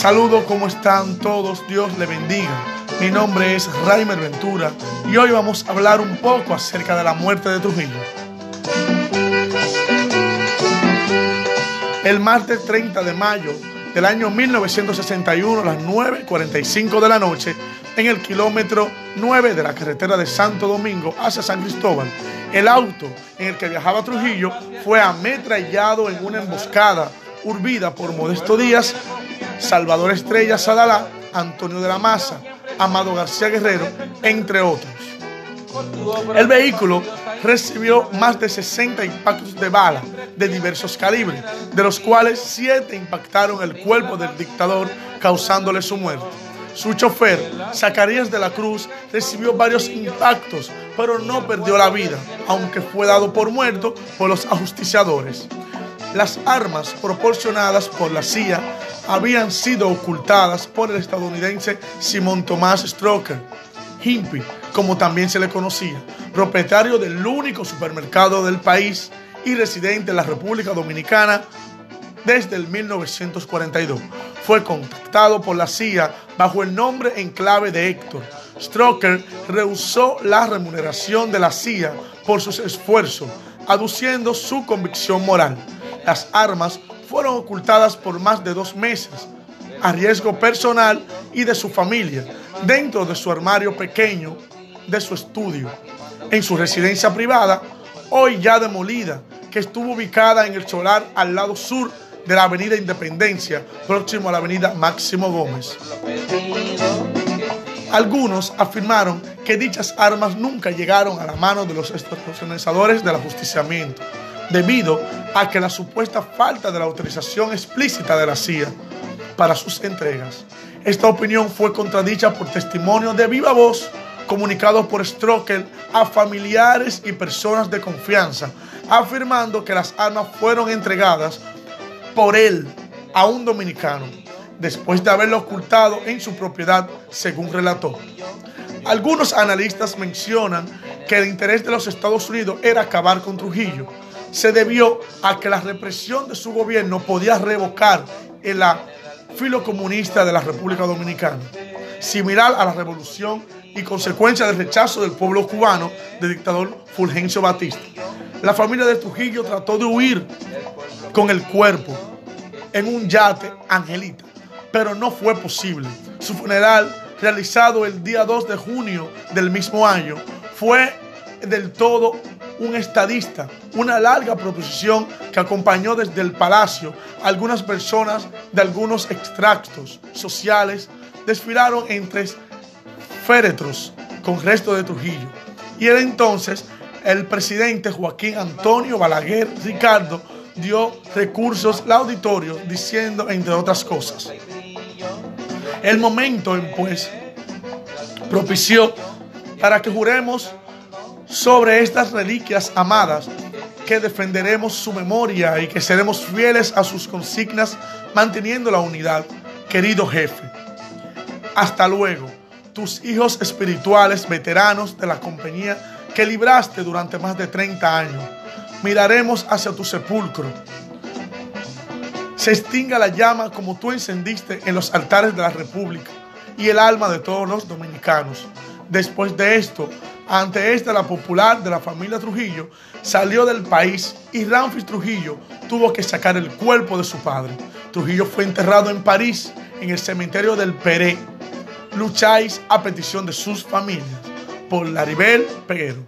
Saludos, ¿cómo están todos? Dios le bendiga. Mi nombre es Raimer Ventura y hoy vamos a hablar un poco acerca de la muerte de Trujillo. El martes 30 de mayo del año 1961 a las 9.45 de la noche en el kilómetro 9 de la carretera de Santo Domingo hacia San Cristóbal. El auto en el que viajaba Trujillo fue ametrallado en una emboscada urbida por Modesto Díaz, Salvador Estrella Sadalá, Antonio de la Maza, Amado García Guerrero, entre otros. El vehículo recibió más de 60 impactos de bala de diversos calibres, de los cuales 7 impactaron el cuerpo del dictador, causándole su muerte. Su chofer, Zacarías de la Cruz, recibió varios impactos, pero no perdió la vida, aunque fue dado por muerto por los ajusticiadores. Las armas proporcionadas por la CIA habían sido ocultadas por el estadounidense Simón Tomás Stroker, Himpy, como también se le conocía, propietario del único supermercado del país y residente en la República Dominicana desde el 1942. Fue contactado por la CIA bajo el nombre en clave de Héctor. Stroker rehusó la remuneración de la CIA por sus esfuerzos, aduciendo su convicción moral. Las armas fueron ocultadas por más de dos meses, a riesgo personal y de su familia, dentro de su armario pequeño de su estudio, en su residencia privada, hoy ya demolida, que estuvo ubicada en el solar al lado sur de la Avenida Independencia, próximo a la Avenida Máximo Gómez. Algunos afirmaron que dichas armas nunca llegaron a la mano de los organizadores del ajusticiamiento, debido a que la supuesta falta de la autorización explícita de la CIA para sus entregas. Esta opinión fue contradicha por testimonio de viva voz comunicados por Stroker a familiares y personas de confianza, afirmando que las armas fueron entregadas por él a un dominicano, después de haberlo ocultado en su propiedad, según relató. Algunos analistas mencionan que el interés de los Estados Unidos era acabar con Trujillo. Se debió a que la represión de su gobierno podía revocar el filo comunista de la República Dominicana, similar a la revolución y consecuencia del rechazo del pueblo cubano del dictador Fulgencio Batista. La familia de Trujillo trató de huir con el cuerpo en un yate Angelita, pero no fue posible. Su funeral, realizado el día 2 de junio del mismo año, fue del todo un estadista, una larga proposición que acompañó desde el palacio algunas personas de algunos extractos sociales desfilaron entre féretros con resto de Trujillo. Y era entonces el presidente Joaquín Antonio Balaguer Ricardo dio recursos al auditorio diciendo, entre otras cosas, el momento pues propició para que juremos sobre estas reliquias amadas, que defenderemos su memoria y que seremos fieles a sus consignas manteniendo la unidad, querido jefe. Hasta luego, tus hijos espirituales veteranos de la compañía que libraste durante más de 30 años miraremos hacia tu sepulcro. Se extinga la llama como tú encendiste en los altares de la República y el alma de todos los dominicanos. Después de esto, ante esta la popular de la familia Trujillo salió del país y Ramfis Trujillo tuvo que sacar el cuerpo de su padre. Trujillo fue enterrado en París, en el cementerio del Peré. Lucháis a petición de sus familias. Por Laribel Peguero.